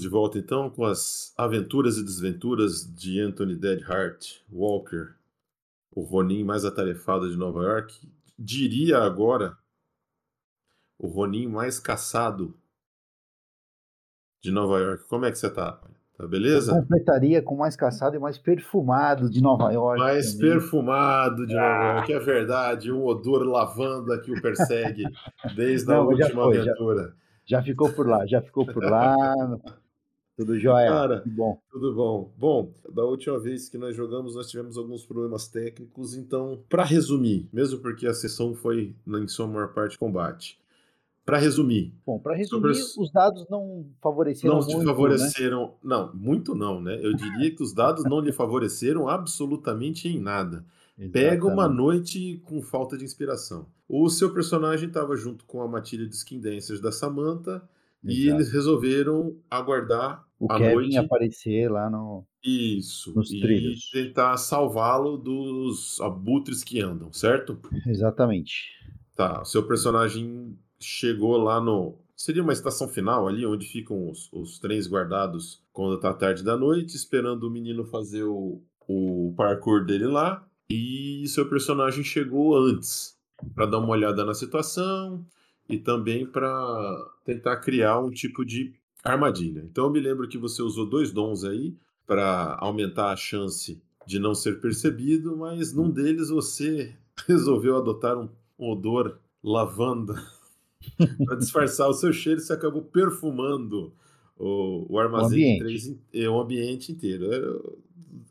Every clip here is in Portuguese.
Estamos de volta então com as aventuras e desventuras de Anthony Deadheart Walker, o Ronin mais atarefado de Nova York. Diria agora o Ronin mais caçado de Nova York. Como é que você tá? Tá beleza? Eu completaria com mais caçado e mais perfumado de Nova York. Mais também. perfumado de Nova ah. York, é verdade. Um odor lavanda que o persegue desde Não, a última foi, aventura. Já já ficou por lá, já ficou por lá. Tudo jóia? Cara, tudo bom. Tudo bom. Bom, da última vez que nós jogamos, nós tivemos alguns problemas técnicos, então, para resumir, mesmo porque a sessão foi, em sua maior parte, combate. Para resumir. Bom, para resumir, sobre... os dados não favoreceram não muito. Não favoreceram. Né? Não, muito não, né? Eu diria que os dados não lhe favoreceram absolutamente em nada. Exatamente. Pega uma noite com falta de inspiração. O seu personagem estava junto com a matilha de Skin Dancers da Samantha Exato. e eles resolveram aguardar o a Kevin noite. aparecer lá no isso nos e trilhos. tentar salvá-lo dos abutres que andam, certo? Exatamente. Tá, seu personagem chegou lá no seria uma estação final ali onde ficam os, os trens guardados quando tá tarde da noite, esperando o menino fazer o, o parkour dele lá e seu personagem chegou antes para dar uma olhada na situação e também para tentar criar um tipo de armadilha. Então eu me lembro que você usou dois dons aí para aumentar a chance de não ser percebido, mas num deles você resolveu adotar um odor lavanda para disfarçar o seu cheiro, você acabou perfumando o, o armazém o ambiente. Três, o ambiente inteiro.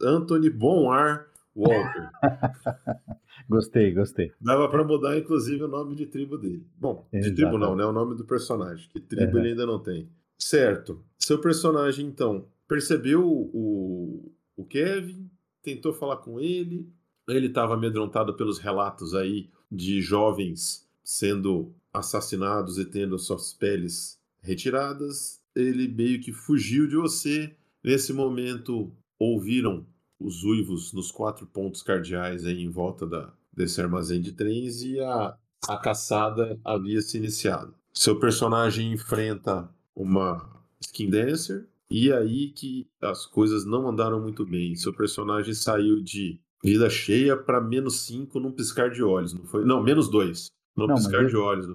Anthony Bom Ar Walker. gostei, gostei. Dava para mudar, inclusive, o nome de tribo dele. Bom, Exato. de tribo não, né? O nome do personagem. Que tribo uhum. ele ainda não tem. Certo. Seu personagem, então, percebeu o, o Kevin, tentou falar com ele. Ele estava amedrontado pelos relatos aí de jovens sendo assassinados e tendo suas peles retiradas. Ele meio que fugiu de você. Nesse momento, ouviram os uivos nos quatro pontos cardeais aí em volta da, desse armazém de trens e a, a caçada havia se iniciado. Seu personagem enfrenta uma skin dancer e aí que as coisas não andaram muito bem. Seu personagem saiu de vida cheia para menos 5 num piscar de olhos, não foi? Não, menos 2 num não, piscar de olhos.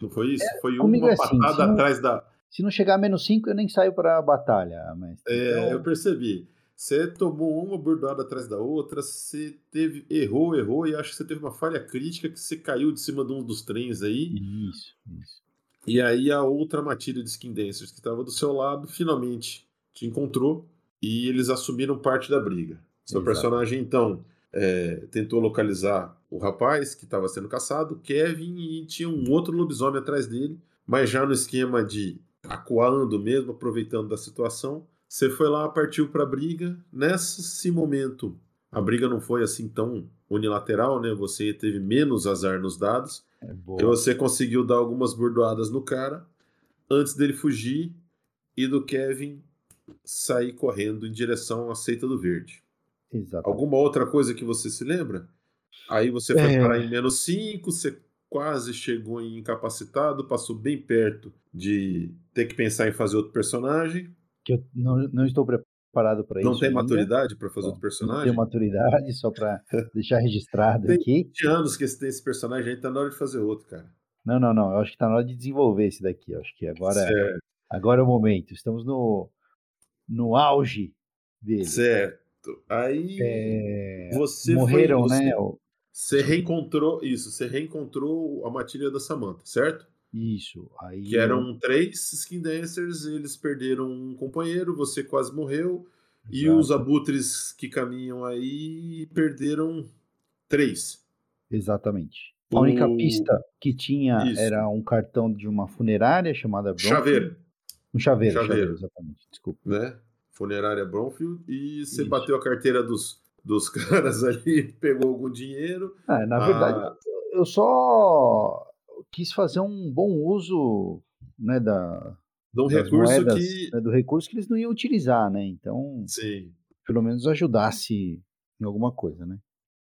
Não foi isso? É, foi uma é assim, patada não, atrás da. Se não chegar a menos 5, eu nem saio para a batalha. Mas, é, então... eu percebi. Você tomou uma bordoada atrás da outra, você teve errou, errou e acho que você teve uma falha crítica que você caiu de cima de um dos trens aí. Isso, isso. E aí a outra matilha de Skin Dancers que estava do seu lado finalmente te encontrou e eles assumiram parte da briga. Seu Exato. personagem então é, tentou localizar o rapaz que estava sendo caçado, Kevin, e tinha um outro lobisomem atrás dele, mas já no esquema de acuando mesmo, aproveitando da situação. Você foi lá, partiu para a briga. Nesse momento, a briga não foi assim tão unilateral, né? Você teve menos azar nos dados. É e você conseguiu dar algumas bordoadas no cara antes dele fugir e do Kevin sair correndo em direção à seita do verde. Exato. Alguma outra coisa que você se lembra? Aí você foi é... parar em menos 5, você quase chegou em incapacitado, passou bem perto de ter que pensar em fazer outro personagem que eu não, não estou preparado para isso. Não tem ainda. maturidade para fazer Bom, outro personagem? Não tenho maturidade, só para deixar registrado tem aqui. 20 anos que tem esse personagem aí, tá na hora de fazer outro, cara. Não, não, não. Eu acho que tá na hora de desenvolver esse daqui. Eu acho que agora, certo. agora é o momento. Estamos no, no auge dele. Certo. Aí é... você morreram, foi, você, né? Você reencontrou isso. Você reencontrou a matilha da Samantha, certo? Isso. Aí... Que eram três skin dancers, eles perderam um companheiro, você quase morreu. Exato. E os abutres que caminham aí perderam três. Exatamente. A única pista que tinha Isso. era um cartão de uma funerária chamada Bronfield. Chaveiro. Um chaveiro, chaveiro. chaveiro exatamente. Desculpa. Né? Funerária Bronfield. E você Isso. bateu a carteira dos, dos caras ali, pegou algum dinheiro. Ah, na verdade, ah. eu só quis fazer um bom uso né, da, um recurso moedas, que. Né, do recurso que eles não iam utilizar, né? Então, Sim. pelo menos ajudasse em alguma coisa, né?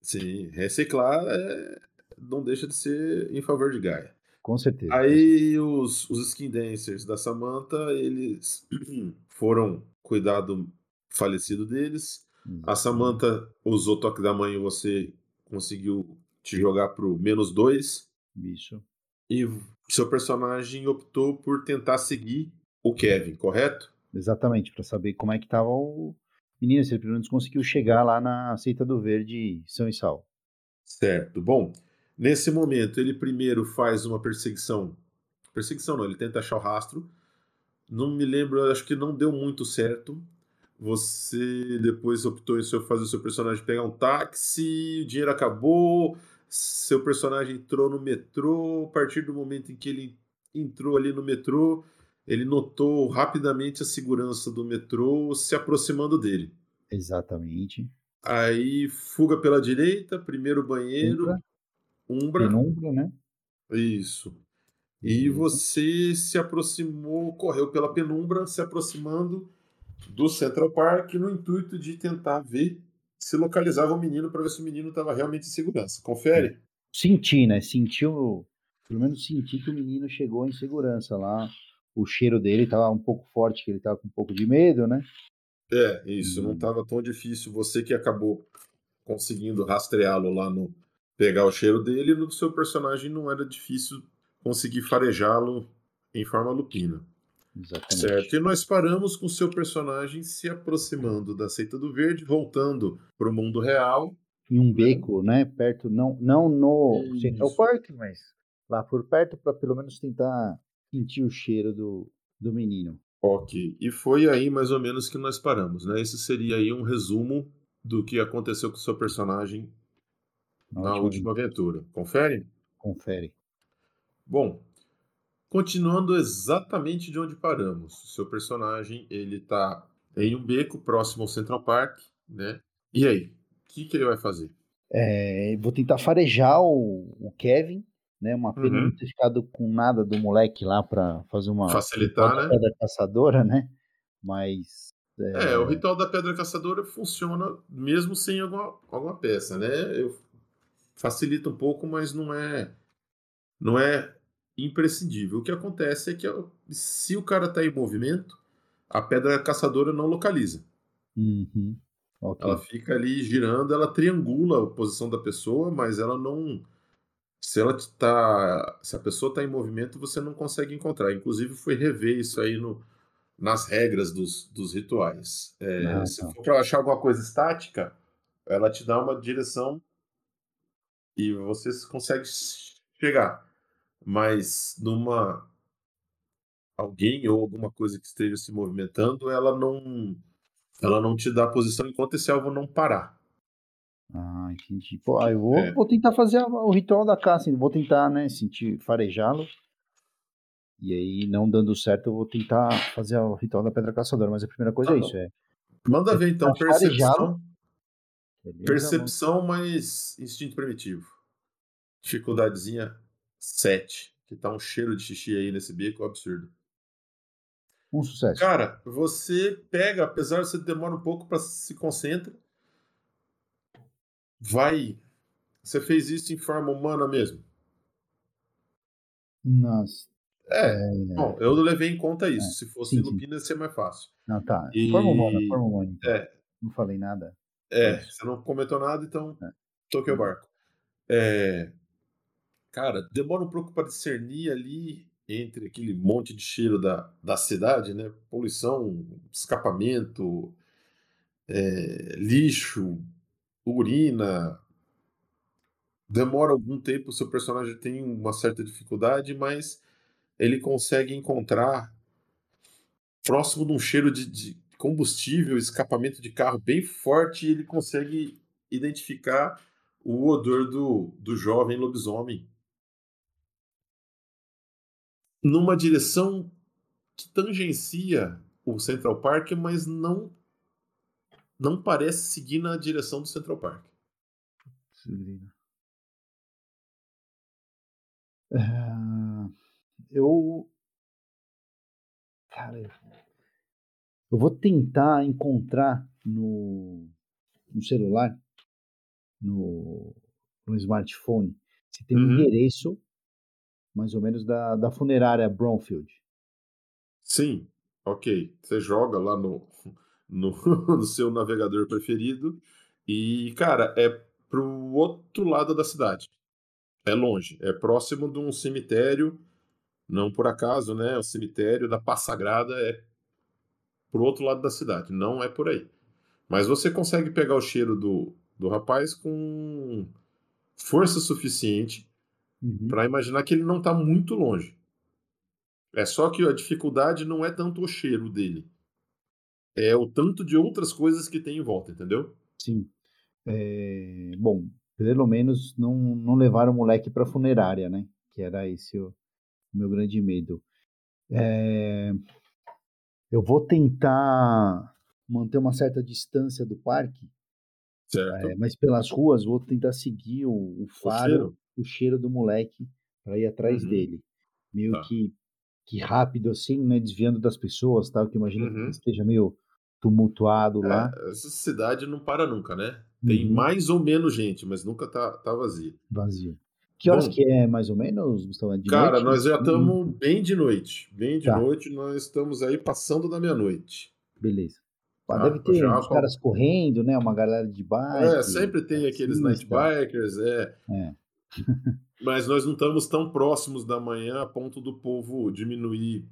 Sim, reciclar é, não deixa de ser em favor de Gaia. Com certeza. Aí os, os skin dancers da Samantha, eles foram cuidar do falecido deles. A Samantha usou toque da mãe e você conseguiu te jogar pro menos dois. Isso. E seu personagem optou por tentar seguir o Kevin, correto? Exatamente, para saber como é que tava o menino, se ele pelo menos conseguiu chegar lá na Seita do Verde, São e Sal. Certo. Bom, nesse momento ele primeiro faz uma perseguição. Perseguição não, ele tenta achar o rastro. Não me lembro, acho que não deu muito certo. Você depois optou em fazer o seu personagem pegar um táxi, o dinheiro acabou, seu personagem entrou no metrô. A partir do momento em que ele entrou ali no metrô, ele notou rapidamente a segurança do metrô se aproximando dele. Exatamente. Aí fuga pela direita, primeiro banheiro, umbra. Penumbra, né? Isso. E você se aproximou, correu pela penumbra, se aproximando do Central Park no intuito de tentar ver se localizava o menino para ver se o menino estava realmente em segurança. Confere? Senti, né? Sentiu, pelo menos senti que o menino chegou em segurança lá. O cheiro dele estava um pouco forte, que ele estava com um pouco de medo, né? É, isso. Hum. Não estava tão difícil. Você que acabou conseguindo rastreá-lo lá no. pegar o cheiro dele, no seu personagem não era difícil conseguir farejá-lo em forma lupina. Exatamente. Certo. E nós paramos com o seu personagem se aproximando da Seita do Verde, voltando para o mundo real. Em um beco, né? Perto, não, não no Isso. Central Park, mas lá por perto, para pelo menos tentar sentir o cheiro do, do menino. Ok. E foi aí mais ou menos que nós paramos, né? Esse seria aí um resumo do que aconteceu com o seu personagem na, na última aventura. Confere? Confere. Bom, continuando exatamente de onde paramos. O seu personagem, ele tá em um beco próximo ao Central Park, né? E aí, o que, que ele vai fazer? É, vou tentar farejar o, o Kevin, né? Uma pena uhum. não ter ficado com nada do moleque lá para fazer uma facilitar, né? Pedra caçadora, né? Mas é... é... o ritual da pedra caçadora funciona mesmo sem alguma, alguma peça, né? Eu, facilita um pouco, mas não é não é imprescindível. O que acontece é que se o cara está em movimento, a pedra caçadora não localiza. Uhum. Okay. Ela fica ali girando, ela triangula a posição da pessoa, mas ela não. Se ela tá, se a pessoa está em movimento, você não consegue encontrar. Inclusive, foi rever isso aí no, nas regras dos, dos rituais. É, ah, se tá. for para achar alguma coisa estática, ela te dá uma direção e você consegue chegar mas numa alguém ou alguma coisa que esteja se movimentando, ela não ela não te dá posição enquanto esse alvo não parar. Ah, entendi. Pô, eu vou, é. vou tentar fazer o ritual da caça, vou tentar, né, sentir farejá-lo. E aí, não dando certo, eu vou tentar fazer o ritual da pedra caçadora, mas a primeira coisa ah, é isso, é. Manda ver então, percepção. Percepção, mas instinto primitivo. Dificuldadezinha 7. Que tá um cheiro de xixi aí nesse bico absurdo. Um sucesso. Cara, você pega, apesar de você demora um pouco para se concentra, vai. Você fez isso em forma humana mesmo? Nossa. É, é, bom, eu levei em conta isso. É, Se fosse sim, Lupina, ia ser mais fácil. Não, tá. E... Forma humana, forma humana. Então. É. Não falei nada. É, você não comentou nada, então é. toquei o barco. É, cara, demora um pouco para discernir ali entre aquele monte de cheiro da, da cidade, né? Poluição, escapamento, é, lixo, urina. Demora algum tempo, o seu personagem tem uma certa dificuldade, mas ele consegue encontrar próximo de um cheiro de, de combustível, escapamento de carro bem forte, e ele consegue identificar o odor do, do jovem lobisomem numa direção que tangencia o Central Park, mas não não parece seguir na direção do Central Park. É, eu Cara, eu vou tentar encontrar no, no celular, no, no smartphone, se tem um uhum. endereço mais ou menos da, da funerária Brownfield. Sim, ok. Você joga lá no, no, no seu navegador preferido e, cara, é pro outro lado da cidade. É longe, é próximo de um cemitério, não por acaso, né? O cemitério da Passagrada é pro outro lado da cidade, não é por aí. Mas você consegue pegar o cheiro do, do rapaz com força suficiente uhum. para imaginar que ele não está muito longe. É só que a dificuldade não é tanto o cheiro dele, é o tanto de outras coisas que tem em volta, entendeu? Sim. É, bom, pelo menos não, não levaram o moleque para funerária, né? Que era esse o, meu grande medo. É, eu vou tentar manter uma certa distância do parque, é, mas pelas ruas vou tentar seguir o, o faro, o cheiro, do moleque para ir atrás uhum. dele, meio tá. que que rápido assim, né, desviando das pessoas, tal, que imagino uhum. que esteja meio tumultuado é, lá. Essa cidade não para nunca, né? Tem uhum. mais ou menos gente, mas nunca tá, tá vazia. Vazio. Que horas Bom, que é mais ou menos, Gustavo? É de cara, noite? nós já estamos uhum. bem de noite. Bem de tá. noite, nós estamos aí passando da meia-noite. Beleza. Tá, deve ter uns caras correndo, né? Uma galera de bike. É, sempre tem aqueles night bikers, é. é. Mas nós não estamos tão próximos da manhã a ponto do povo diminuir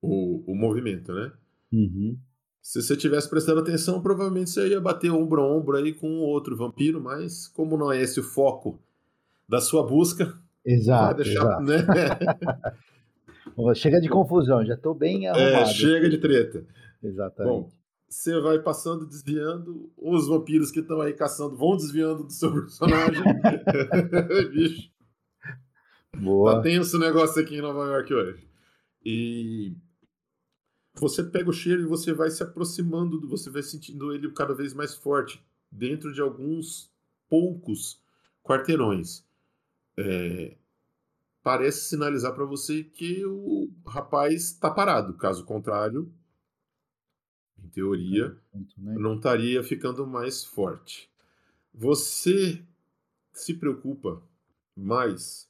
o, o movimento, né? Uhum. Se você tivesse prestando atenção, provavelmente você ia bater ombro a ombro aí com outro vampiro, mas como não é esse o foco da sua busca, exato, vai deixar, exato. né? chega de confusão, já estou bem arrumado. É, chega de treta. Exatamente. Bom, você vai passando, desviando, os vampiros que estão aí caçando vão desviando do seu personagem. Bicho. Boa. Tá tenso o negócio aqui em Nova York hoje. E você pega o cheiro e você vai se aproximando, você vai sentindo ele cada vez mais forte, dentro de alguns poucos quarteirões. É, parece sinalizar para você que o rapaz está parado. Caso contrário, em teoria, né? não estaria ficando mais forte. Você se preocupa mais,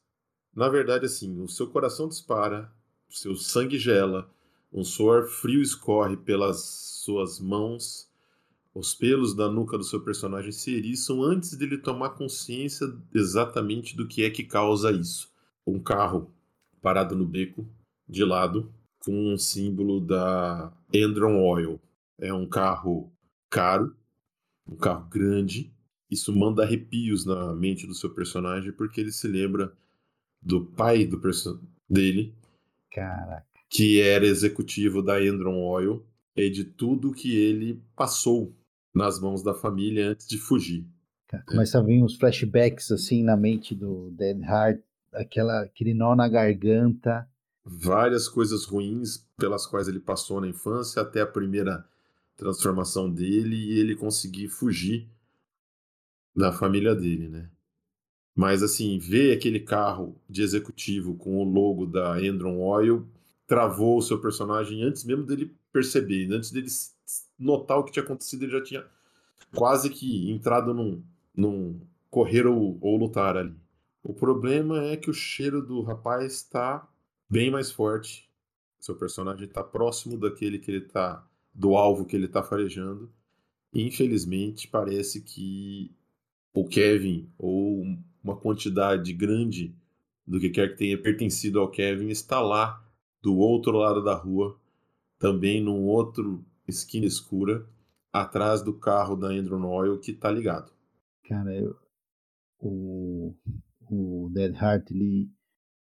na verdade, assim, o seu coração dispara, o seu sangue gela, um suor frio escorre pelas suas mãos, os pelos da nuca do seu personagem se eriçam antes dele tomar consciência exatamente do que é que causa isso. Um carro parado no beco, de lado, com um símbolo da Endron Oil. É um carro caro, um carro grande. Isso manda arrepios na mente do seu personagem porque ele se lembra do pai do dele. Caraca que era executivo da Endron Oil e de tudo que ele passou nas mãos da família antes de fugir. Começa a vir uns flashbacks assim na mente do Dead Heart, aquela, aquele nó na garganta. Várias coisas ruins pelas quais ele passou na infância até a primeira transformação dele e ele conseguir fugir da família dele, né? Mas assim, ver aquele carro de executivo com o logo da Endron Oil travou o seu personagem antes mesmo dele perceber, antes dele notar o que tinha acontecido, ele já tinha quase que entrado num, num correr ou, ou lutar ali. O problema é que o cheiro do rapaz está bem mais forte. Seu personagem está próximo daquele que ele tá, do alvo que ele está farejando. Infelizmente, parece que o Kevin ou uma quantidade grande do que quer que tenha pertencido ao Kevin está lá do outro lado da rua, também num outro esquina escura, atrás do carro da Andrew Oil que tá ligado. Cara, eu, o, o Dead Heart ele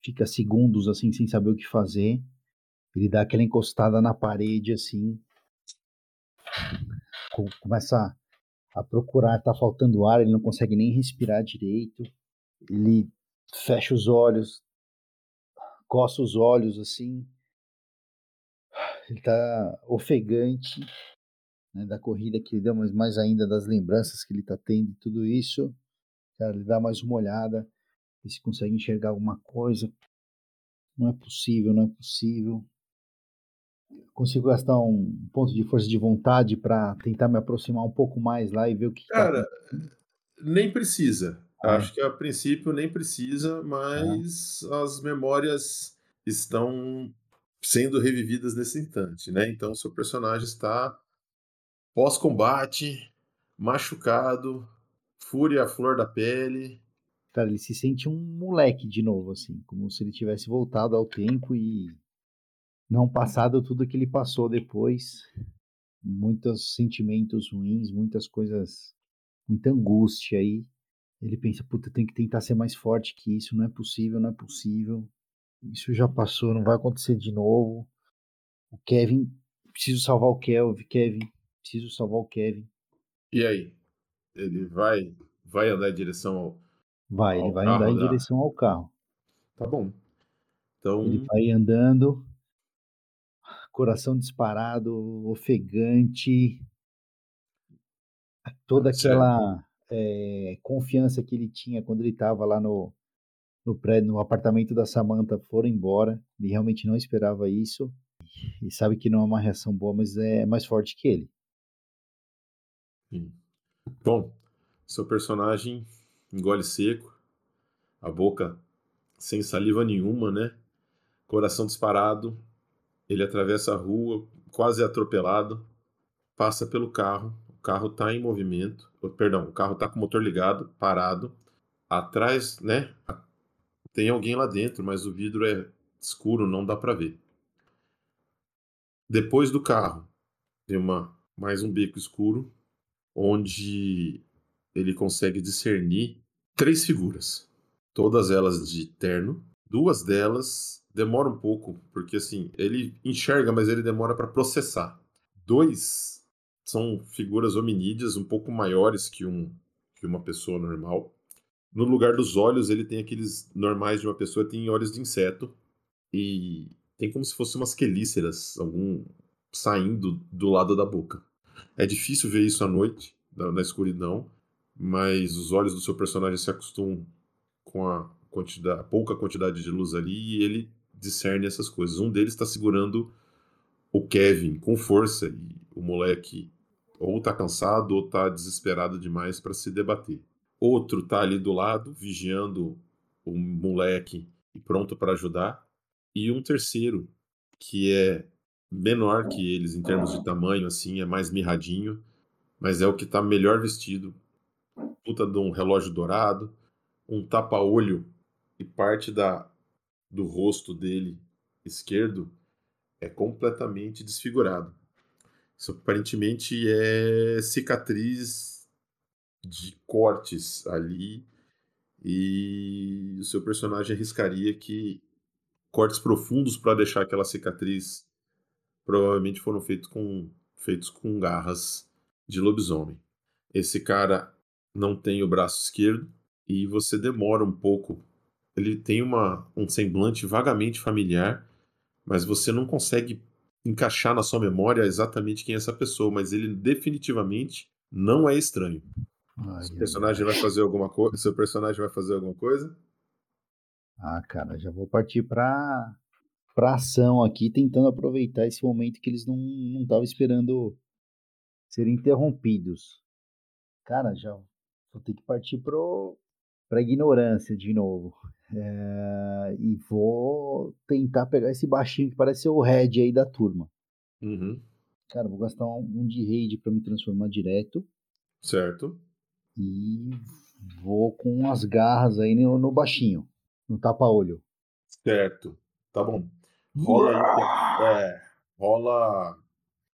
fica segundos assim sem saber o que fazer. Ele dá aquela encostada na parede assim, começa a procurar, tá faltando ar, ele não consegue nem respirar direito. Ele fecha os olhos, coça os olhos assim. Ele tá ofegante né, da corrida que ele deu, mas mais ainda das lembranças que ele tá tendo e tudo isso. Cara, ele dá mais uma olhada, vê se consegue enxergar alguma coisa. Não é possível, não é possível. Consigo gastar um ponto de força de vontade para tentar me aproximar um pouco mais lá e ver o que. Tá Cara, tá... nem precisa. Ah. Acho que a princípio nem precisa, mas ah. as memórias estão sendo revividas nesse instante, né? Então seu personagem está pós-combate, machucado, fúria à flor da pele. Cara, ele se sente um moleque de novo, assim, como se ele tivesse voltado ao tempo e não passado tudo que ele passou depois. Muitos sentimentos ruins, muitas coisas, muita angústia aí. Ele pensa, puta, tem que tentar ser mais forte que isso, não é possível, não é possível. Isso já passou, não vai acontecer de novo. O Kevin, preciso salvar o Kelvin, Kevin, preciso salvar o Kevin. E aí? Ele vai vai andar em direção ao Vai, ao ele vai andar em direção ao carro. Tá bom. Então ele vai andando, coração disparado, ofegante, toda aquela é, confiança que ele tinha quando ele estava lá no, no prédio, no apartamento da Samantha foram embora. Ele realmente não esperava isso. E sabe que não é uma reação boa, mas é mais forte que ele. Bom, seu personagem engole seco, a boca sem saliva nenhuma, né? Coração disparado. Ele atravessa a rua, quase atropelado, passa pelo carro. O carro está em movimento. Perdão, o carro está com o motor ligado, parado. Atrás, né? Tem alguém lá dentro, mas o vidro é escuro, não dá para ver. Depois do carro, tem uma mais um beco escuro, onde ele consegue discernir três figuras, todas elas de terno. Duas delas demoram um pouco, porque assim, ele enxerga, mas ele demora para processar. Dois são figuras hominídeas um pouco maiores que um que uma pessoa normal. No lugar dos olhos, ele tem aqueles normais de uma pessoa, tem olhos de inseto. E tem como se fossem umas quelíceras, algum saindo do lado da boca. É difícil ver isso à noite, na, na escuridão, mas os olhos do seu personagem se acostumam com a, quantidade, a pouca quantidade de luz ali e ele discerne essas coisas. Um deles está segurando o Kevin com força e o moleque ou está cansado ou está desesperado demais para se debater. Outro está ali do lado, vigiando o moleque e pronto para ajudar, e um terceiro que é menor que eles em termos de tamanho, assim, é mais mirradinho, mas é o que está melhor vestido, puta de um relógio dourado, um tapa-olho e parte da do rosto dele esquerdo é completamente desfigurado. Isso aparentemente é cicatriz de cortes ali e o seu personagem arriscaria que cortes profundos para deixar aquela cicatriz provavelmente foram feitos com feitos com garras de lobisomem. Esse cara não tem o braço esquerdo e você demora um pouco. Ele tem uma, um semblante vagamente familiar, mas você não consegue encaixar na sua memória exatamente quem é essa pessoa, mas ele definitivamente não é estranho. Ai, seu personagem vai fazer alguma coisa? Seu personagem vai fazer alguma coisa? Ah, cara, já vou partir para para ação aqui, tentando aproveitar esse momento que eles não não estavam esperando ser interrompidos. Cara, já vou ter que partir pro para ignorância de novo. É, e vou tentar pegar esse baixinho que parece ser o Red aí da turma. Uhum. Cara, vou gastar um, um de raid para me transformar direto. Certo. E vou com as garras aí no, no baixinho, no tapa-olho. Certo. Tá bom. Rola aí. É, rola.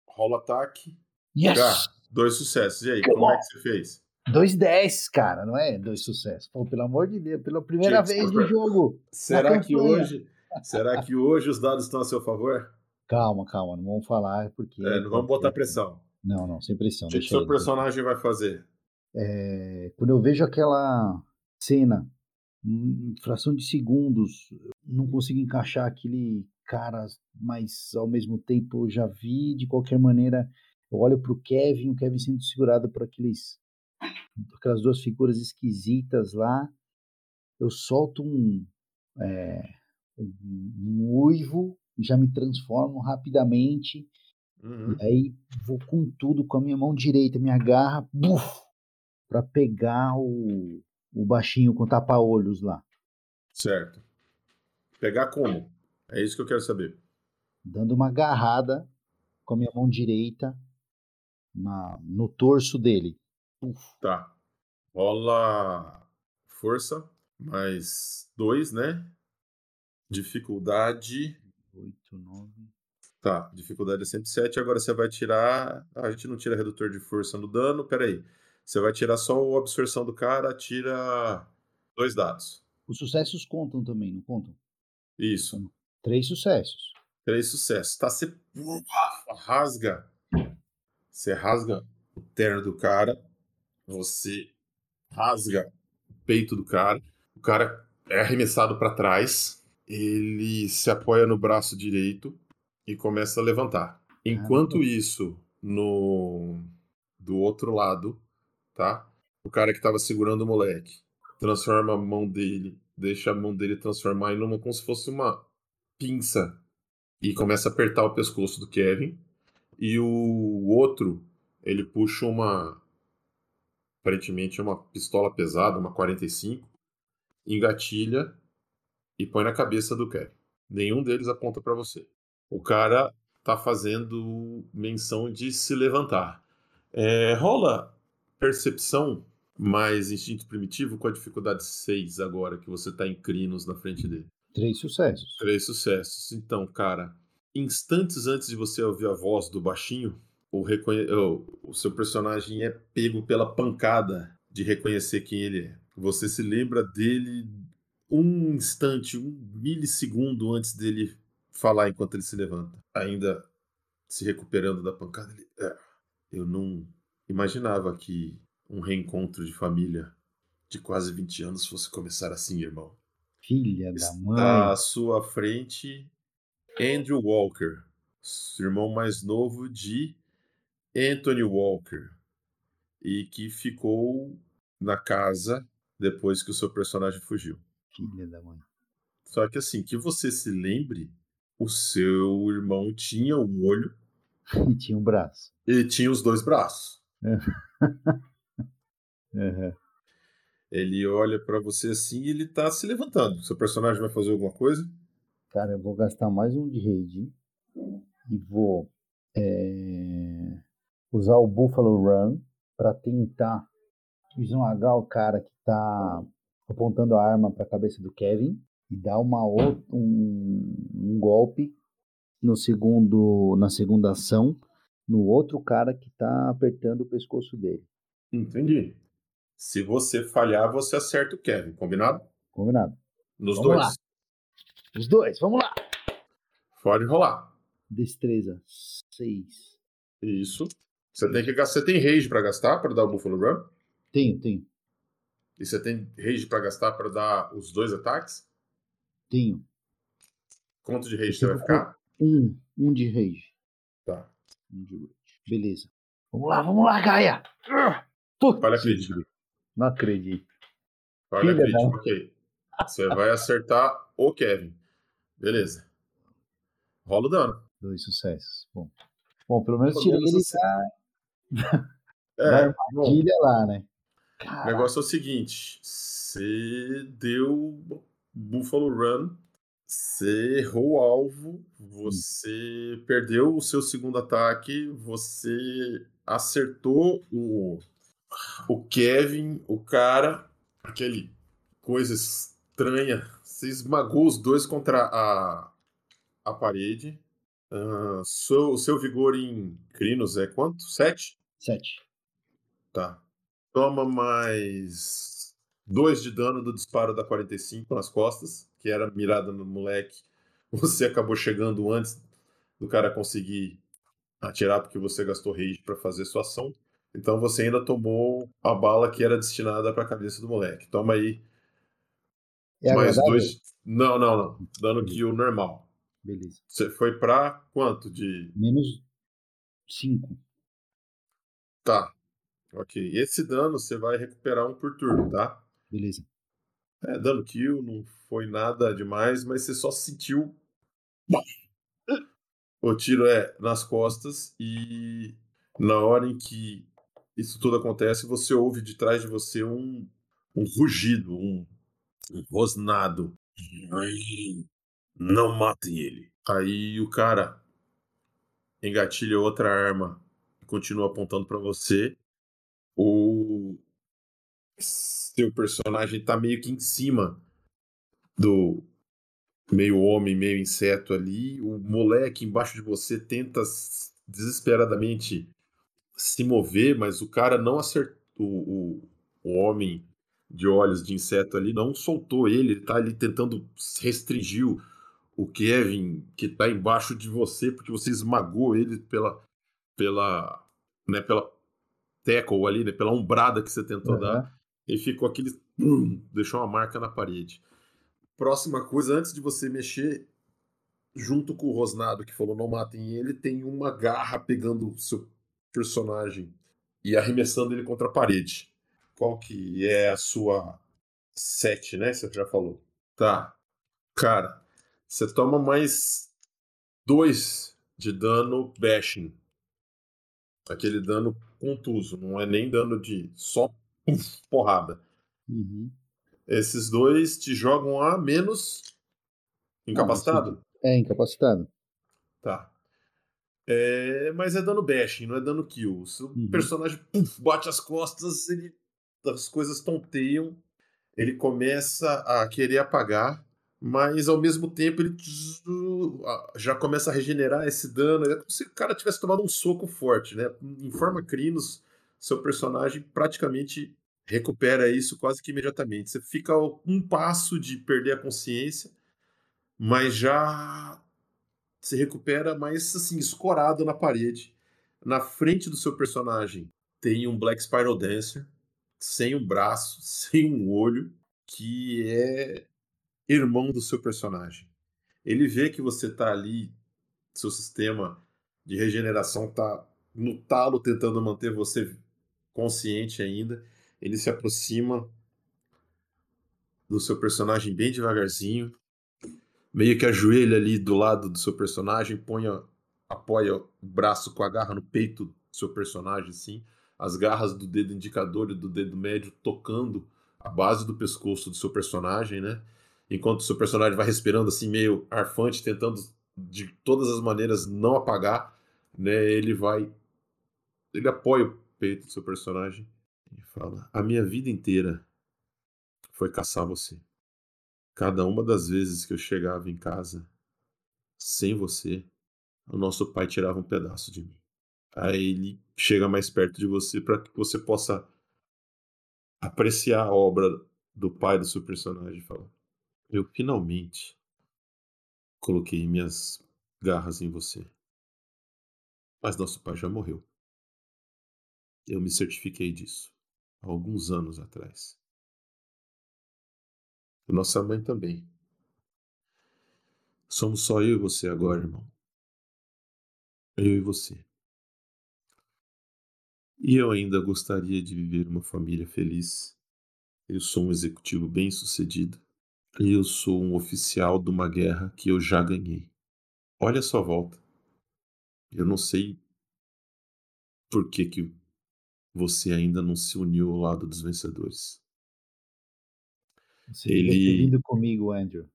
Rola ataque. Yes! Dois sucessos. E aí, que como bom. é que você fez? Dois dez, cara, não é dois sucessos. Pô, pelo amor de Deus, pela primeira vez no jogo. Será que hoje. Será que hoje os dados estão a seu favor? Calma, calma, não vamos falar porque. É, não vamos botar pressão. Não, não, sem pressão. O que, que seu personagem vai fazer? É, quando eu vejo aquela cena, em fração de segundos, não consigo encaixar aquele cara, mas ao mesmo tempo eu já vi de qualquer maneira. Eu olho para o Kevin, o Kevin sendo segurado por aqueles, aquelas duas figuras esquisitas lá. Eu solto um, é, um uivo já me transformo rapidamente. Uhum. E aí vou com tudo com a minha mão direita, me agarra, para pegar o, o baixinho com tapa-olhos lá. Certo. Pegar como? É isso que eu quero saber. Dando uma agarrada com a minha mão direita na, no torso dele. Uf. Tá. Rola força, mais dois, né? Dificuldade. 8, 9. Tá, dificuldade é 107. Agora você vai tirar. Ah, a gente não tira redutor de força no dano. Pera aí. Você vai tirar só a absorção do cara, tira dois dados. Os sucessos contam também, não contam? Isso. Três sucessos. Três sucessos. Tá, você rasga. Você rasga o terno do cara. Você rasga o peito do cara. O cara é arremessado para trás. Ele se apoia no braço direito e começa a levantar. Enquanto isso, no do outro lado, tá? O cara que estava segurando o moleque transforma a mão dele, deixa a mão dele transformar em uma como se fosse uma pinça e começa a apertar o pescoço do Kevin. E o outro, ele puxa uma aparentemente uma pistola pesada, uma 45, engatilha e põe na cabeça do Kevin. Nenhum deles aponta para você. O cara tá fazendo menção de se levantar. É, rola percepção mais instinto primitivo com a dificuldade 6 agora que você tá em crinos na frente dele. Três sucessos. Três sucessos. Então, cara, instantes antes de você ouvir a voz do baixinho, o, reconhe... o seu personagem é pego pela pancada de reconhecer quem ele é. Você se lembra dele um instante, um milissegundo antes dele falar enquanto ele se levanta. Ainda se recuperando da pancada. Ele, é, eu não imaginava que um reencontro de família de quase 20 anos fosse começar assim, irmão. Filha da mãe. Está à sua frente Andrew Walker, irmão mais novo de Anthony Walker e que ficou na casa depois que o seu personagem fugiu. Filha da mãe. Só que assim, que você se lembre, o seu irmão tinha um olho. E tinha um braço. E tinha os dois braços. uhum. Ele olha para você assim e ele tá se levantando. Seu personagem vai fazer alguma coisa? Cara, eu vou gastar mais um de rede e vou é, usar o Buffalo Run para tentar esmagar o cara que está apontando a arma para a cabeça do Kevin e dar uma outra, um, um, golpe no segundo na segunda ação no outro cara que está apertando o pescoço dele. Entendi. Se você falhar, você acerta o Kevin, combinado? Combinado. Nos vamos dois. Lá. Os dois, vamos lá. Pode rolar. Destreza 6. Isso. Você tem que gastar. Você tem rage para gastar para dar o Buffalo Run? Tenho, tenho. E você tem rage para gastar para dar os dois ataques? Tenho. Quanto de rage você vai ficar? Um. Um de rage. Tá. Um de rage. Beleza. Vamos lá, vamos lá, Gaia! Olha acredito. Não acredito. Olha acredito. Ok. Você vai acertar o Kevin. Beleza. Rola o dano. Dois sucessos. Bom. Bom, pelo menos tirei ele é, armadilha lá, né? Caraca. O negócio é o seguinte: você deu Buffalo Run, você errou o alvo, você hum. perdeu o seu segundo ataque, você acertou o, o Kevin, o cara, aquele coisa estranha. Você esmagou os dois contra a, a parede. Uh, seu, o seu vigor em crinos é quanto? Sete? Sete. Tá. Toma mais dois de dano do disparo da 45 nas costas, que era mirada no moleque. Você acabou chegando antes do cara conseguir atirar porque você gastou rage para fazer sua ação. Então você ainda tomou a bala que era destinada para a cabeça do moleque. Toma aí é mais dois. Não, não, não. Dano kill normal. Beleza. Você foi pra quanto de. Menos 5. Tá. Ok. Esse dano você vai recuperar um por turno, tá? Beleza. É, dano kill, não foi nada demais, mas você só sentiu O tiro é nas costas e na hora em que isso tudo acontece, você ouve de trás de você um, um rugido, um, um rosnado. Não matem ele. Aí o cara engatilha outra arma continua apontando para você. O seu personagem tá meio que em cima do meio homem, meio inseto ali. O moleque embaixo de você tenta desesperadamente se mover, mas o cara não acertou. O, o homem de olhos de inseto ali não soltou ele, ele tá ali tentando restringir o, o Kevin que tá embaixo de você, porque você esmagou ele pela. Pela. né, pela tackle ali, né, pela ombrada que você tentou uhum. dar. E ficou aquele. deixou uma marca na parede. Próxima coisa, antes de você mexer, junto com o Rosnado, que falou não matem ele, tem uma garra pegando o seu personagem e arremessando ele contra a parede. Qual que é a sua sete, né? Você já falou. Tá. Cara, você toma mais dois de dano bashing. Aquele dano contuso, não é nem dano de só porrada. Uhum. Esses dois te jogam a menos incapacitado? é, incapacitado. Tá. É, mas é dano bashing, não é dano kill. O seu uhum. personagem puff, bate as costas, ele, as coisas tonteiam, ele começa a querer apagar, mas ao mesmo tempo ele já começa a regenerar esse dano. É como se o cara tivesse tomado um soco forte, né? Em forma Crinos, seu personagem praticamente recupera isso quase que imediatamente. Você fica um passo de perder a consciência, mas já se recupera mais assim, escorado na parede. Na frente do seu personagem tem um Black Spiral Dancer, sem um braço, sem um olho, que é irmão do seu personagem. Ele vê que você está ali, seu sistema de regeneração está no talo tentando manter você consciente ainda. Ele se aproxima do seu personagem bem devagarzinho, meio que ajoelha ali do lado do seu personagem, põe a, apoia o braço com a garra no peito do seu personagem, assim, as garras do dedo indicador e do dedo médio tocando a base do pescoço do seu personagem, né? Enquanto o seu personagem vai respirando assim, meio arfante, tentando de todas as maneiras não apagar, né? Ele vai. Ele apoia o peito do seu personagem e fala: A minha vida inteira foi caçar você. Cada uma das vezes que eu chegava em casa sem você, o nosso pai tirava um pedaço de mim. Aí ele chega mais perto de você para que você possa apreciar a obra do pai do seu personagem. Fala: Eu finalmente coloquei minhas garras em você. Mas nosso pai já morreu. Eu me certifiquei disso há alguns anos atrás. Nossa mãe também. Somos só eu e você agora, irmão. Eu e você. E eu ainda gostaria de viver uma família feliz. Eu sou um executivo bem-sucedido. E eu sou um oficial de uma guerra que eu já ganhei. Olha a sua volta. Eu não sei por que, que você ainda não se uniu ao lado dos vencedores. Você ele... ter vindo comigo, Andrew.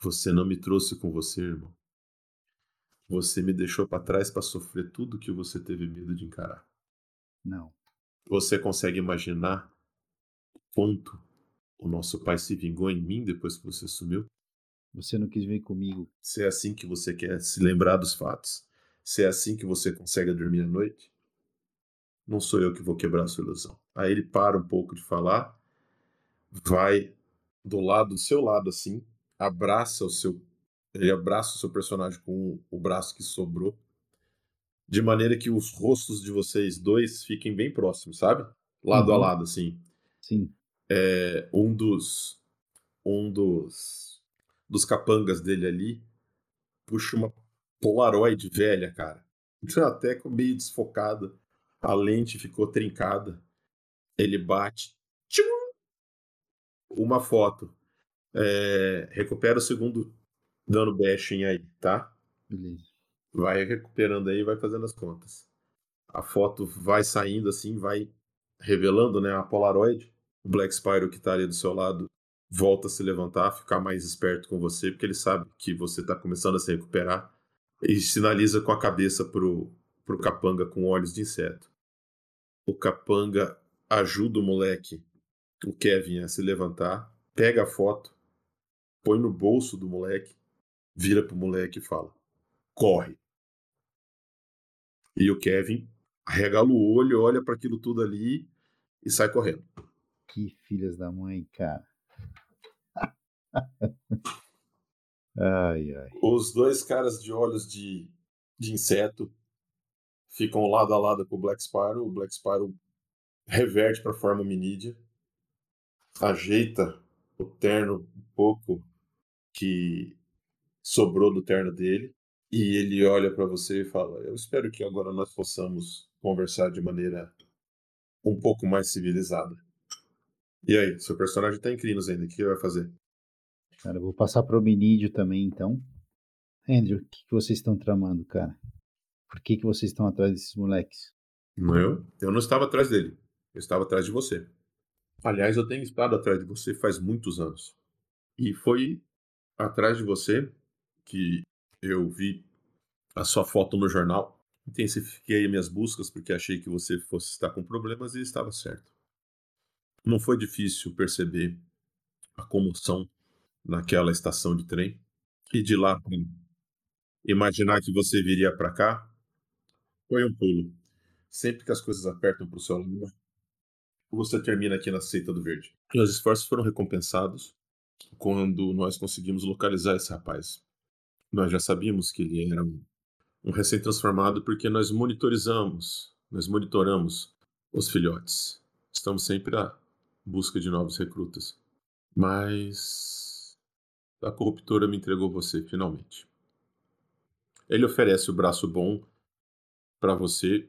Você não me trouxe com você, irmão. Você me deixou para trás para sofrer tudo que você teve medo de encarar. Não. Você consegue imaginar quanto o nosso pai se vingou em mim depois que você sumiu? Você não quis vir comigo. Se é assim que você quer se lembrar dos fatos, se é assim que você consegue dormir à noite, não sou eu que vou quebrar a sua ilusão. Aí ele para um pouco de falar vai do lado do seu lado assim, abraça o seu ele abraça o seu personagem com o braço que sobrou, de maneira que os rostos de vocês dois fiquem bem próximos, sabe? Lado uhum. a lado assim. Sim. É, um dos um dos dos capangas dele ali puxa uma Polaroid velha, cara. Até meio desfocada. A lente ficou trincada. Ele bate. Tchum! uma foto. É, recupera o segundo dano bashing aí, tá? Beleza. Vai recuperando aí, vai fazendo as contas. A foto vai saindo assim, vai revelando, né, a Polaroid. O Black Spyro que tá ali do seu lado volta a se levantar, ficar mais esperto com você, porque ele sabe que você tá começando a se recuperar e sinaliza com a cabeça pro, pro capanga com olhos de inseto. O capanga ajuda o moleque, o Kevin, a se levantar, pega a foto, põe no bolso do moleque, vira pro moleque e fala: corre. E o Kevin regala o olho, olha para aquilo tudo ali e sai correndo. Que filhas da mãe, cara. ai, ai. Os dois caras de olhos de, de inseto ficam lado a lado com o Black Sparrow. O Black Sparrow reverte para forma hominídea, ajeita o terno um pouco que sobrou do terno dele e ele olha para você e fala: Eu espero que agora nós possamos conversar de maneira um pouco mais civilizada. E aí, seu personagem tá em Crinos ainda, o que ele vai fazer? Cara, eu vou passar pro Minídio também, então. Andrew, o que, que vocês estão tramando, cara? Por que, que vocês estão atrás desses moleques? Eu? Eu não estava atrás dele. Eu estava atrás de você. Aliás, eu tenho estado atrás de você faz muitos anos. E foi atrás de você que eu vi a sua foto no jornal. Intensifiquei minhas buscas porque achei que você fosse estar com problemas e estava certo. Não foi difícil perceber a comoção naquela estação de trem e de lá imaginar que você viria para cá foi um pulo. Sempre que as coisas apertam para o seu lado, você termina aqui na seita do verde. Os esforços foram recompensados quando nós conseguimos localizar esse rapaz. Nós já sabíamos que ele era um, um recém-transformado porque nós monitorizamos, nós monitoramos os filhotes. Estamos sempre à busca de novos recrutas. Mas a corruptora me entregou você finalmente. Ele oferece o braço bom para você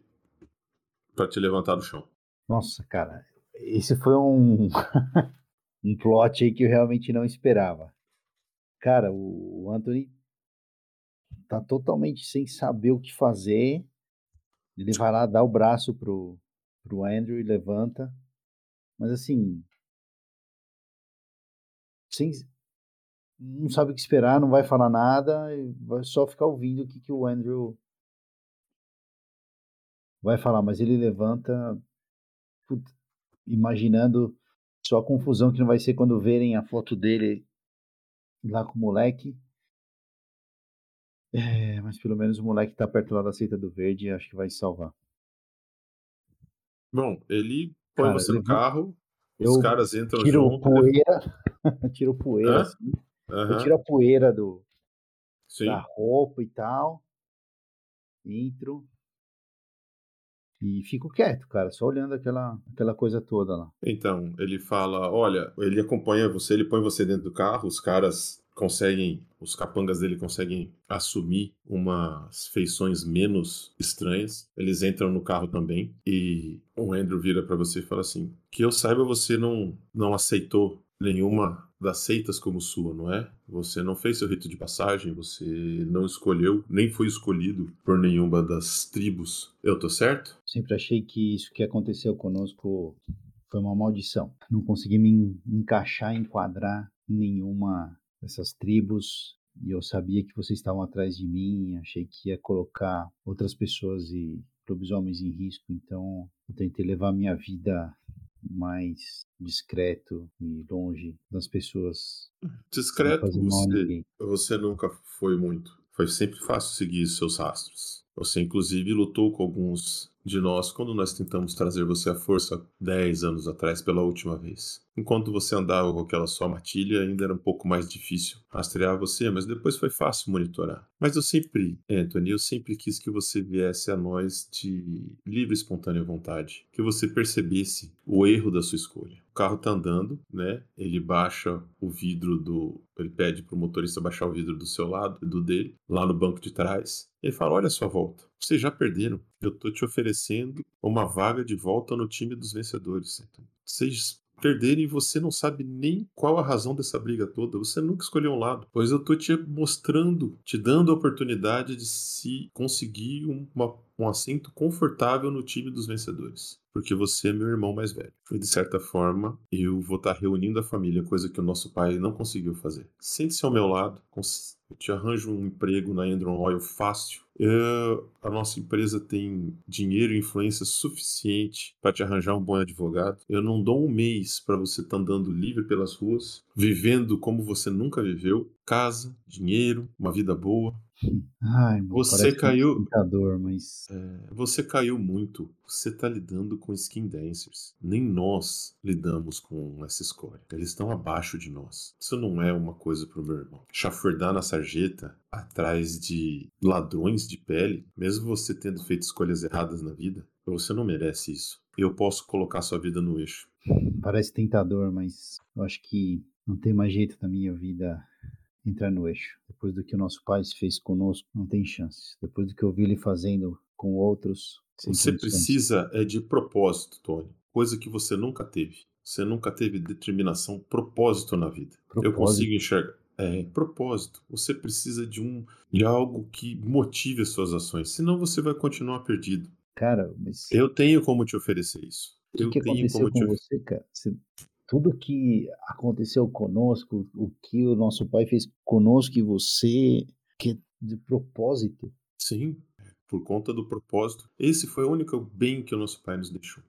para te levantar do chão. Nossa, cara, esse foi um um plot aí que eu realmente não esperava. Cara, o Anthony tá totalmente sem saber o que fazer. Ele vai lá dar o braço pro, pro Andrew e levanta. Mas assim. Sem, não sabe o que esperar, não vai falar nada, vai só ficar ouvindo o que, que o Andrew vai falar. Mas ele levanta, imaginando só a confusão que não vai ser quando verem a foto dele lá com o moleque. É, mas pelo menos o moleque tá perto lá da seita do verde e acho que vai salvar. Bom, ele põe Cara, você no carro, os caras entram tiro junto. Poeira, tiro poeira, assim. Uhum. Eu tiro a poeira do, da roupa e tal. Entro. E fico quieto, cara, só olhando aquela, aquela coisa toda lá. Então, ele fala: olha, ele acompanha você, ele põe você dentro do carro, os caras conseguem, os capangas dele conseguem assumir umas feições menos estranhas. Eles entram no carro também e o Andrew vira para você e fala assim: "Que eu saiba, você não não aceitou nenhuma das seitas como sua, não é? Você não fez seu rito de passagem, você não escolheu, nem foi escolhido por nenhuma das tribos. Eu tô certo? Sempre achei que isso que aconteceu conosco foi uma maldição. Não consegui me encaixar, enquadrar nenhuma dessas tribos. E eu sabia que vocês estavam atrás de mim, achei que ia colocar outras pessoas e lobisomens em risco, então eu tentei levar minha vida mais discreto e longe das pessoas. Discreto você, você nunca foi muito. Foi sempre fácil seguir seus rastros. Você, inclusive, lutou com alguns de nós quando nós tentamos trazer você à força 10 anos atrás pela última vez. Enquanto você andava com aquela sua matilha, ainda era um pouco mais difícil rastrear você, mas depois foi fácil monitorar. Mas eu sempre, Anthony, eu sempre quis que você viesse a nós de livre e espontânea vontade, que você percebesse o erro da sua escolha. O carro tá andando, né? Ele baixa o vidro do, ele pede pro motorista baixar o vidro do seu lado, do dele, lá no banco de trás. Ele fala: Olha a sua volta. Vocês já perderam. Eu tô te oferecendo uma vaga de volta no time dos vencedores. Vocês perderem e você não sabe nem qual a razão dessa briga toda. Você nunca escolheu um lado, pois eu tô te mostrando, te dando a oportunidade de se conseguir uma, um assento confortável no time dos vencedores porque você é meu irmão mais velho. E de certa forma, eu vou estar reunindo a família, coisa que o nosso pai não conseguiu fazer. Sente-se ao meu lado, eu te arranjo um emprego na Endron Oil fácil. Eu, a nossa empresa tem dinheiro e influência suficiente para te arranjar um bom advogado. Eu não dou um mês para você estar tá andando livre pelas ruas, vivendo como você nunca viveu, casa, dinheiro, uma vida boa. Ai, mano, você caiu. Um mas... É, você caiu muito. Você tá lidando com skin dancers. Nem nós lidamos com essa escolha. Eles estão abaixo de nós. Isso não é uma coisa pro meu irmão. Chafurdar na sarjeta atrás de ladrões de pele, mesmo você tendo feito escolhas erradas na vida, você não merece isso. Eu posso colocar sua vida no eixo. Parece tentador, mas eu acho que não tem mais jeito da minha vida entrar no eixo. Depois do que o nosso pai fez conosco, não tem chance. Depois do que eu vi ele fazendo com outros. Você precisa é de propósito, Tony. Coisa que você nunca teve. Você nunca teve determinação, propósito na vida. Propósito. Eu consigo enxergar. É, propósito. Você precisa de um de algo que motive as suas ações. Senão você vai continuar perdido. Cara, mas. Eu tenho como te oferecer isso. O que, eu que aconteceu com te... você, cara? Você tudo que aconteceu conosco, o que o nosso pai fez conosco e você, que é de propósito. Sim, por conta do propósito. Esse foi o único bem que o nosso pai nos deixou.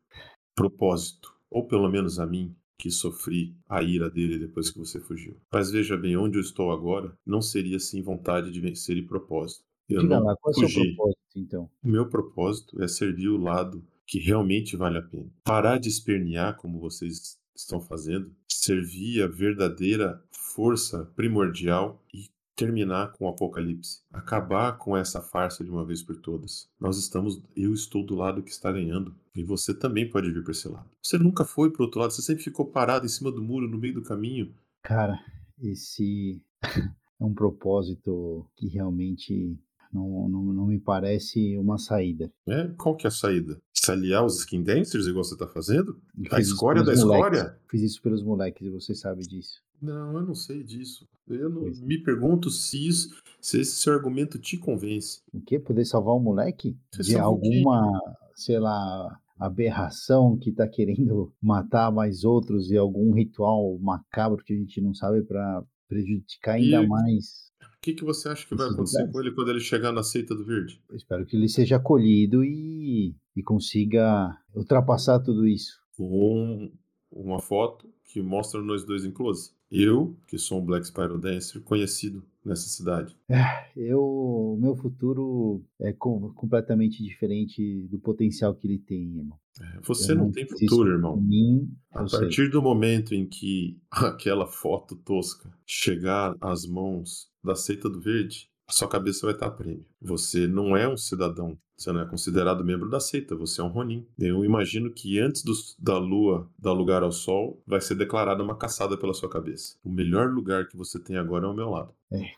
Propósito. Ou pelo menos a mim, que sofri a ira dele depois que você fugiu. Mas veja bem, onde eu estou agora não seria sem vontade de vencer e propósito. Eu Diga não lá, qual fugi. é o seu propósito, então? O meu propósito é servir o lado que realmente vale a pena. Parar de espernear como vocês estão fazendo, servir a verdadeira força primordial e terminar com o apocalipse, acabar com essa farsa de uma vez por todas. Nós estamos, eu estou do lado que está ganhando e você também pode vir para esse lado. Você nunca foi para outro lado, você sempre ficou parado em cima do muro no meio do caminho. Cara, esse é um propósito que realmente não, não, não me parece uma saída. É? Qual que é a saída? Se aliar aos skin dancers, igual você tá fazendo? A escória da escória? Fiz isso pelos moleques e você sabe disso. Não, eu não sei disso. Eu não, me pergunto se, isso, se esse seu argumento te convence. O quê? Poder salvar um moleque? Você de alguma, sei lá, aberração que tá querendo matar mais outros e algum ritual macabro que a gente não sabe para prejudicar ainda e... mais o que, que você acha que vai acontecer com ele quando ele chegar na seita do verde? Eu espero que ele seja acolhido e, e consiga ultrapassar tudo isso. Com uma foto que mostra nós dois em close. Eu, que sou um Black Spiral Dancer conhecido nessa cidade. É, eu, o meu futuro é com, completamente diferente do potencial que ele tem, irmão. É, você não, não, tem futuro, irmão. Mim, a partir sei. do momento em que aquela foto tosca chegar às mãos da seita do verde, a sua cabeça vai estar prêmio. Você não é um cidadão, você não é considerado membro da seita, você é um Ronin. Eu imagino que antes do, da lua dar lugar ao sol, vai ser declarada uma caçada pela sua cabeça. O melhor lugar que você tem agora é ao meu lado. É,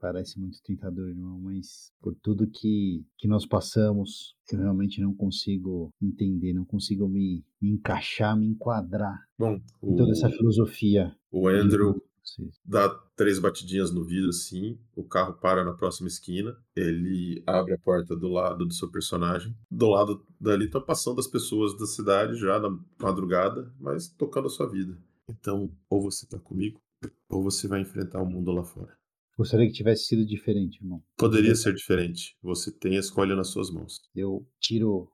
parece muito tentador, irmão, mas por tudo que, que nós passamos, eu realmente não consigo entender, não consigo me, me encaixar, me enquadrar Bom, o, em toda essa filosofia. O Andrew dá três batidinhas no vidro assim, o carro para na próxima esquina, ele abre a porta do lado do seu personagem. Do lado dali estão passando as pessoas da cidade já na madrugada, mas tocando a sua vida. Então, ou você tá comigo, ou você vai enfrentar o mundo lá fora. Gostaria que tivesse sido diferente, irmão. Poderia ser diferente. Você tem a escolha nas suas mãos. Eu tiro,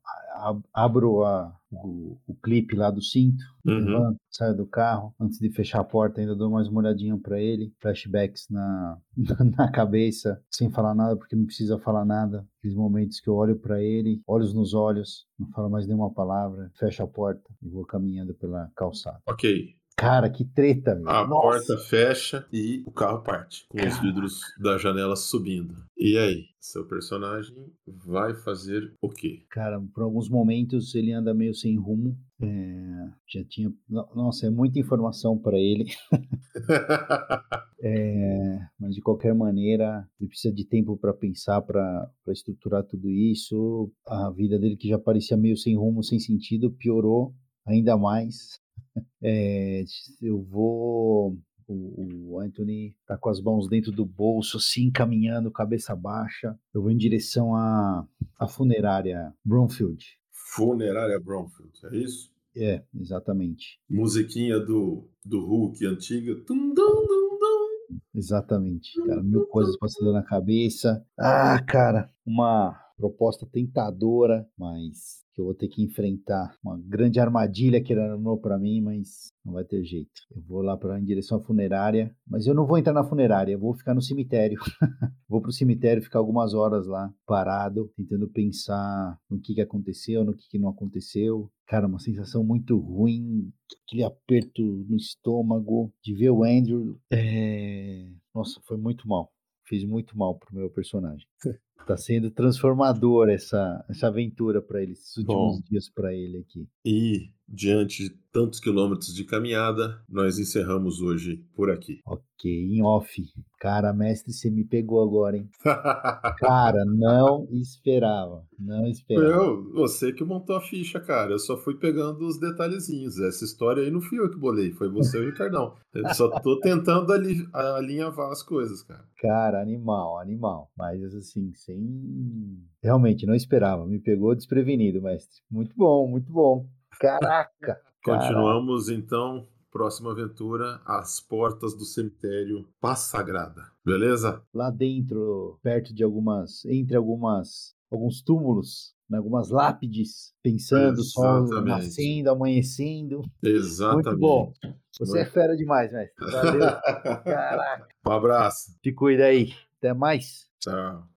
abro a, o, o clipe lá do cinto, uhum. levanto, saio do carro. Antes de fechar a porta, ainda dou mais uma olhadinha para ele. Flashbacks na, na cabeça, sem falar nada, porque não precisa falar nada. Aqueles momentos que eu olho para ele, olhos nos olhos, não falo mais nenhuma palavra, fecho a porta e vou caminhando pela calçada. Ok. Cara, que treta, meu. A Nossa. porta fecha e o carro parte, com os vidros da janela subindo. E aí, seu personagem vai fazer o quê? Cara, por alguns momentos ele anda meio sem rumo. É, já tinha. Nossa, é muita informação para ele. é, mas de qualquer maneira, ele precisa de tempo para pensar, para estruturar tudo isso. A vida dele, que já parecia meio sem rumo, sem sentido, piorou ainda mais. É, eu vou. O, o, Anthony tá com as mãos dentro do bolso, assim, caminhando, cabeça baixa. Eu vou em direção à, à funerária Bromfield. Funerária Bromfield, é isso? É, exatamente. Musiquinha do, do Hulk antiga. Tum, dum, dum, dum. Exatamente, cara. Mil coisas passando na cabeça. Ah, cara, uma proposta tentadora, mas que eu vou ter que enfrentar uma grande armadilha que ele armou para mim, mas não vai ter jeito. Eu vou lá para em direção à funerária, mas eu não vou entrar na funerária, eu vou ficar no cemitério. vou pro cemitério ficar algumas horas lá parado, tentando pensar no que, que aconteceu, no que, que não aconteceu. Cara, uma sensação muito ruim, aquele aperto no estômago de ver o Andrew. É... Nossa, foi muito mal. Fiz muito mal pro meu personagem. Tá sendo transformador essa, essa aventura para ele, esses últimos Bom, dias para ele aqui. E diante de tantos quilômetros de caminhada, nós encerramos hoje por aqui. Ok, em off. Cara, mestre, você me pegou agora, hein? cara, não esperava. Não esperava. Eu, você que montou a ficha, cara. Eu só fui pegando os detalhezinhos. Essa história aí não fui eu que bolei, foi você e o Ricardão. Eu só tô tentando ali, alinhavar as coisas, cara. Cara, animal, animal. Mas assim, sem. Realmente, não esperava. Me pegou desprevenido, mestre. Muito bom, muito bom. Caraca! Continuamos caraca. então. Próxima aventura, as portas do cemitério Passagrada. Beleza? Lá dentro, perto de algumas. Entre algumas. Alguns túmulos, né, algumas lápides, pensando, Exatamente. sol nascendo, amanhecendo. Exatamente. Muito bom. Você Muito... é fera demais, mestre. Valeu. Caraca. Um abraço. Te cuida aí. Até mais. Tchau.